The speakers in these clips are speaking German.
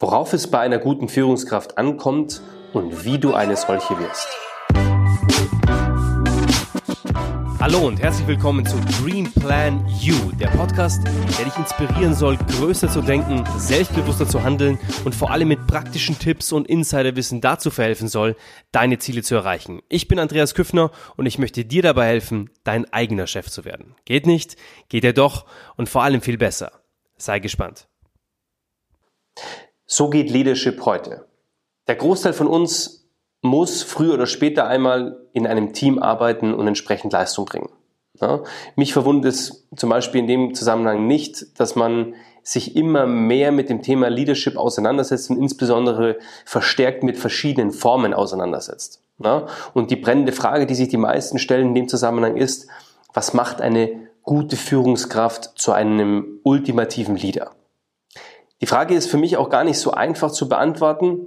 worauf es bei einer guten Führungskraft ankommt und wie du eine solche wirst. Hallo und herzlich willkommen zu Dream Plan You, der Podcast, der dich inspirieren soll, größer zu denken, selbstbewusster zu handeln und vor allem mit praktischen Tipps und Insiderwissen dazu verhelfen soll, deine Ziele zu erreichen. Ich bin Andreas Küffner und ich möchte dir dabei helfen, dein eigener Chef zu werden. Geht nicht? Geht er doch und vor allem viel besser. Sei gespannt. So geht Leadership heute. Der Großteil von uns muss früher oder später einmal in einem Team arbeiten und entsprechend Leistung bringen. Ja, mich verwundert es zum Beispiel in dem Zusammenhang nicht, dass man sich immer mehr mit dem Thema Leadership auseinandersetzt und insbesondere verstärkt mit verschiedenen Formen auseinandersetzt. Ja, und die brennende Frage, die sich die meisten stellen in dem Zusammenhang ist, was macht eine gute Führungskraft zu einem ultimativen Leader? Die Frage ist für mich auch gar nicht so einfach zu beantworten,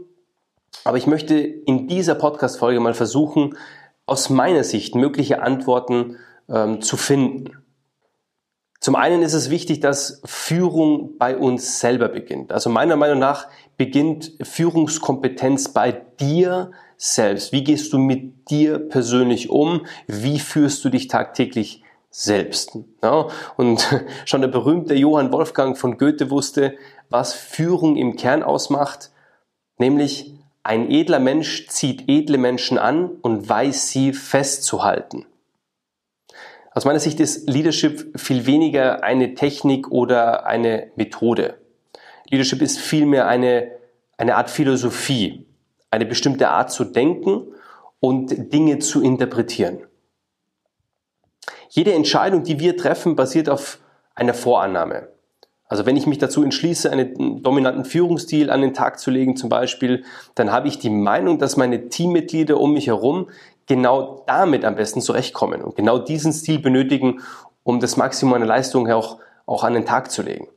aber ich möchte in dieser Podcast-Folge mal versuchen, aus meiner Sicht mögliche Antworten ähm, zu finden. Zum einen ist es wichtig, dass Führung bei uns selber beginnt. Also meiner Meinung nach beginnt Führungskompetenz bei dir selbst. Wie gehst du mit dir persönlich um? Wie führst du dich tagtäglich selbst? Ja, und schon der berühmte Johann Wolfgang von Goethe wusste, was Führung im Kern ausmacht, nämlich ein edler Mensch zieht edle Menschen an und weiß sie festzuhalten. Aus meiner Sicht ist Leadership viel weniger eine Technik oder eine Methode. Leadership ist vielmehr eine, eine Art Philosophie, eine bestimmte Art zu denken und Dinge zu interpretieren. Jede Entscheidung, die wir treffen, basiert auf einer Vorannahme. Also wenn ich mich dazu entschließe, einen dominanten Führungsstil an den Tag zu legen zum Beispiel, dann habe ich die Meinung, dass meine Teammitglieder um mich herum genau damit am besten zurechtkommen und genau diesen Stil benötigen, um das Maximum an Leistung auch, auch an den Tag zu legen.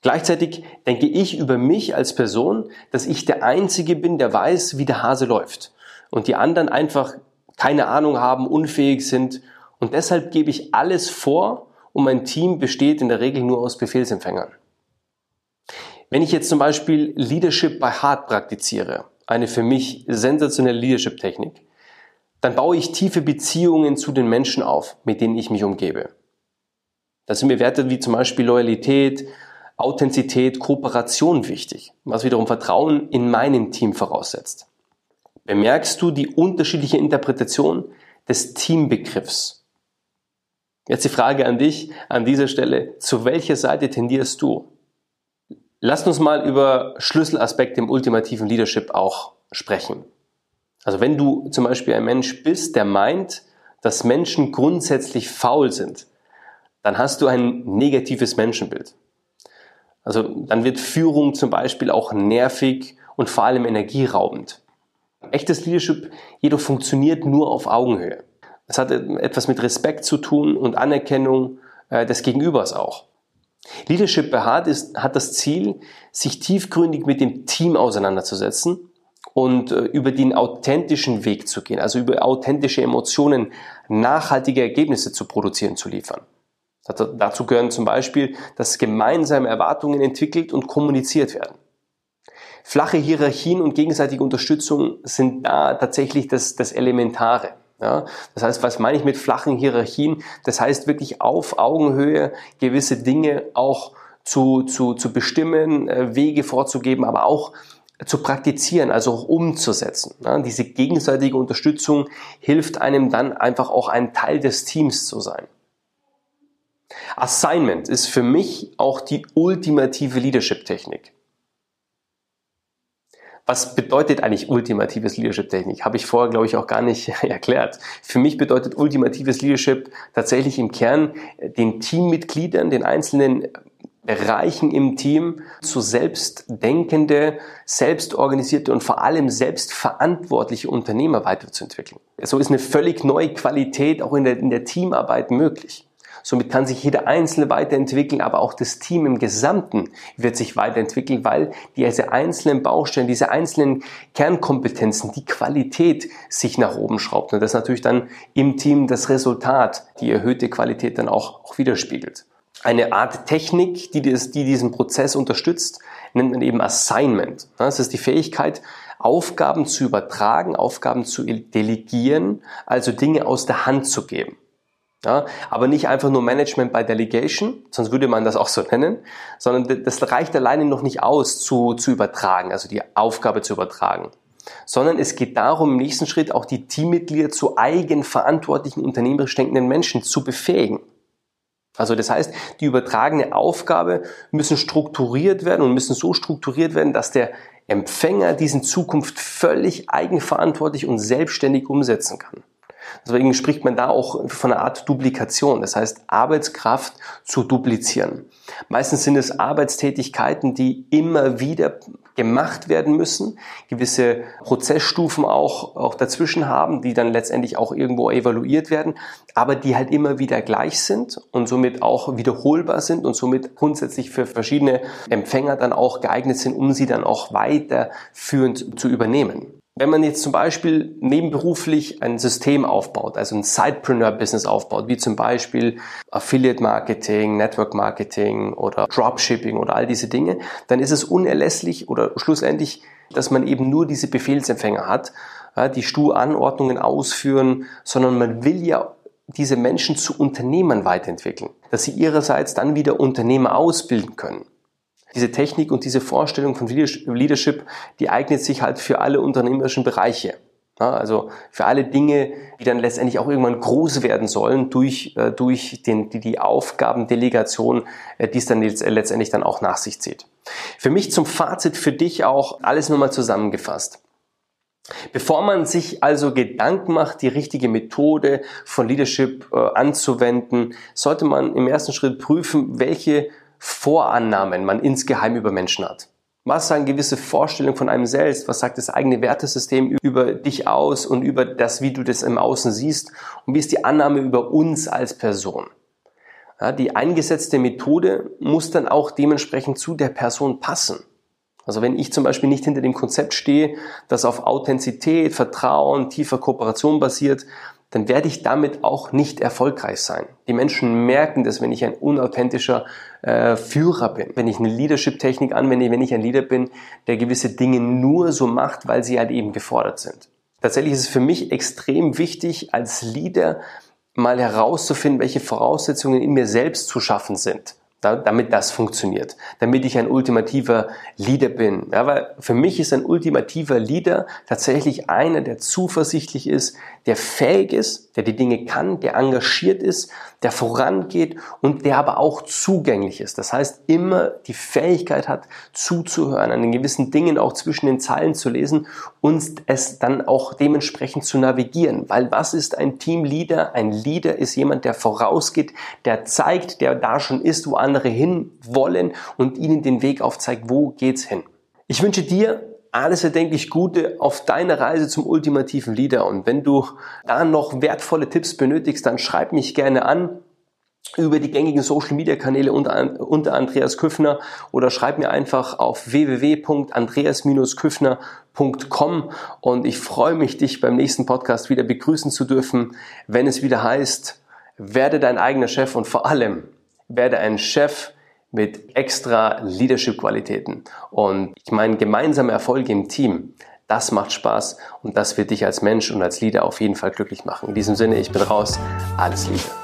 Gleichzeitig denke ich über mich als Person, dass ich der Einzige bin, der weiß, wie der Hase läuft und die anderen einfach keine Ahnung haben, unfähig sind und deshalb gebe ich alles vor und mein Team besteht in der Regel nur aus Befehlsempfängern. Wenn ich jetzt zum Beispiel Leadership by Heart praktiziere, eine für mich sensationelle Leadership-Technik, dann baue ich tiefe Beziehungen zu den Menschen auf, mit denen ich mich umgebe. Da sind mir Werte wie zum Beispiel Loyalität, Authentizität, Kooperation wichtig, was wiederum Vertrauen in meinem Team voraussetzt. Bemerkst du die unterschiedliche Interpretation des Teambegriffs? Jetzt die Frage an dich an dieser Stelle, zu welcher Seite tendierst du? Lasst uns mal über Schlüsselaspekte im ultimativen Leadership auch sprechen. Also wenn du zum Beispiel ein Mensch bist, der meint, dass Menschen grundsätzlich faul sind, dann hast du ein negatives Menschenbild. Also dann wird Führung zum Beispiel auch nervig und vor allem energieraubend. Echtes Leadership jedoch funktioniert nur auf Augenhöhe. Es hat etwas mit Respekt zu tun und Anerkennung äh, des Gegenübers auch. Leadership bei Hart ist, hat das Ziel, sich tiefgründig mit dem Team auseinanderzusetzen und äh, über den authentischen Weg zu gehen, also über authentische Emotionen nachhaltige Ergebnisse zu produzieren, zu liefern. Dazu gehören zum Beispiel, dass gemeinsame Erwartungen entwickelt und kommuniziert werden. Flache Hierarchien und gegenseitige Unterstützung sind da tatsächlich das, das Elementare. Ja, das heißt, was meine ich mit flachen Hierarchien? Das heißt wirklich auf Augenhöhe gewisse Dinge auch zu, zu, zu bestimmen, äh, Wege vorzugeben, aber auch zu praktizieren, also auch umzusetzen. Ja, diese gegenseitige Unterstützung hilft einem dann einfach auch ein Teil des Teams zu sein. Assignment ist für mich auch die ultimative Leadership-Technik. Was bedeutet eigentlich ultimatives Leadership-Technik? Habe ich vorher, glaube ich, auch gar nicht erklärt. Für mich bedeutet ultimatives Leadership tatsächlich im Kern den Teammitgliedern, den einzelnen Bereichen im Team zu selbstdenkende, selbstorganisierte und vor allem selbstverantwortliche Unternehmer weiterzuentwickeln. So ist eine völlig neue Qualität auch in der, in der Teamarbeit möglich. Somit kann sich jeder Einzelne weiterentwickeln, aber auch das Team im Gesamten wird sich weiterentwickeln, weil diese einzelnen Baustellen, diese einzelnen Kernkompetenzen, die Qualität sich nach oben schraubt. Und das natürlich dann im Team das Resultat, die erhöhte Qualität dann auch, auch widerspiegelt. Eine Art Technik, die, das, die diesen Prozess unterstützt, nennt man eben Assignment. Das ist die Fähigkeit, Aufgaben zu übertragen, Aufgaben zu delegieren, also Dinge aus der Hand zu geben. Ja, aber nicht einfach nur Management by Delegation, sonst würde man das auch so nennen, sondern das reicht alleine noch nicht aus zu, zu übertragen, also die Aufgabe zu übertragen. Sondern es geht darum, im nächsten Schritt auch die Teammitglieder zu eigenverantwortlichen, unternehmerisch denkenden Menschen zu befähigen. Also das heißt, die übertragene Aufgabe müssen strukturiert werden und müssen so strukturiert werden, dass der Empfänger diesen Zukunft völlig eigenverantwortlich und selbstständig umsetzen kann. Deswegen spricht man da auch von einer Art Duplikation, das heißt Arbeitskraft zu duplizieren. Meistens sind es Arbeitstätigkeiten, die immer wieder gemacht werden müssen, gewisse Prozessstufen auch, auch dazwischen haben, die dann letztendlich auch irgendwo evaluiert werden, aber die halt immer wieder gleich sind und somit auch wiederholbar sind und somit grundsätzlich für verschiedene Empfänger dann auch geeignet sind, um sie dann auch weiterführend zu übernehmen. Wenn man jetzt zum Beispiel nebenberuflich ein System aufbaut, also ein Sidepreneur-Business aufbaut, wie zum Beispiel Affiliate-Marketing, Network-Marketing oder Dropshipping oder all diese Dinge, dann ist es unerlässlich oder schlussendlich, dass man eben nur diese Befehlsempfänger hat, die Stu-Anordnungen ausführen, sondern man will ja diese Menschen zu Unternehmern weiterentwickeln, dass sie ihrerseits dann wieder Unternehmer ausbilden können diese Technik und diese Vorstellung von Leadership, die eignet sich halt für alle unternehmerischen Bereiche. Also für alle Dinge, die dann letztendlich auch irgendwann groß werden sollen durch, äh, durch den, die, die Aufgabendelegation, äh, die es dann äh, letztendlich dann auch nach sich zieht. Für mich zum Fazit für dich auch alles nochmal zusammengefasst. Bevor man sich also Gedanken macht, die richtige Methode von Leadership äh, anzuwenden, sollte man im ersten Schritt prüfen, welche Vorannahmen man insgeheim über Menschen hat. Was sagen gewisse Vorstellungen von einem selbst? Was sagt das eigene Wertesystem über dich aus und über das, wie du das im Außen siehst? Und wie ist die Annahme über uns als Person? Ja, die eingesetzte Methode muss dann auch dementsprechend zu der Person passen. Also wenn ich zum Beispiel nicht hinter dem Konzept stehe, das auf Authentizität, Vertrauen, tiefer Kooperation basiert, dann werde ich damit auch nicht erfolgreich sein. Die Menschen merken das, wenn ich ein unauthentischer äh, Führer bin, wenn ich eine Leadership-Technik anwende, wenn ich ein Leader bin, der gewisse Dinge nur so macht, weil sie halt eben gefordert sind. Tatsächlich ist es für mich extrem wichtig, als Leader mal herauszufinden, welche Voraussetzungen in mir selbst zu schaffen sind damit das funktioniert, damit ich ein ultimativer Leader bin. Ja, weil für mich ist ein ultimativer Leader tatsächlich einer, der zuversichtlich ist, der fähig ist, der die Dinge kann, der engagiert ist, der vorangeht und der aber auch zugänglich ist. Das heißt, immer die Fähigkeit hat, zuzuhören, an den gewissen Dingen auch zwischen den Zeilen zu lesen und es dann auch dementsprechend zu navigieren. Weil was ist ein Teamleader? Ein Leader ist jemand, der vorausgeht, der zeigt, der da schon ist, wo andere hin wollen und ihnen den Weg aufzeigt, wo geht's hin. Ich wünsche dir alles erdenklich Gute auf deiner Reise zum ultimativen Leader. Und wenn du da noch wertvolle Tipps benötigst, dann schreib mich gerne an über die gängigen Social Media Kanäle unter, unter Andreas Küffner oder schreib mir einfach auf www.andreas-küffner.com und ich freue mich, dich beim nächsten Podcast wieder begrüßen zu dürfen, wenn es wieder heißt, werde dein eigener Chef und vor allem werde ein Chef mit extra Leadership-Qualitäten. Und ich meine, gemeinsame Erfolge im Team, das macht Spaß und das wird dich als Mensch und als Leader auf jeden Fall glücklich machen. In diesem Sinne, ich bin raus. Alles Liebe.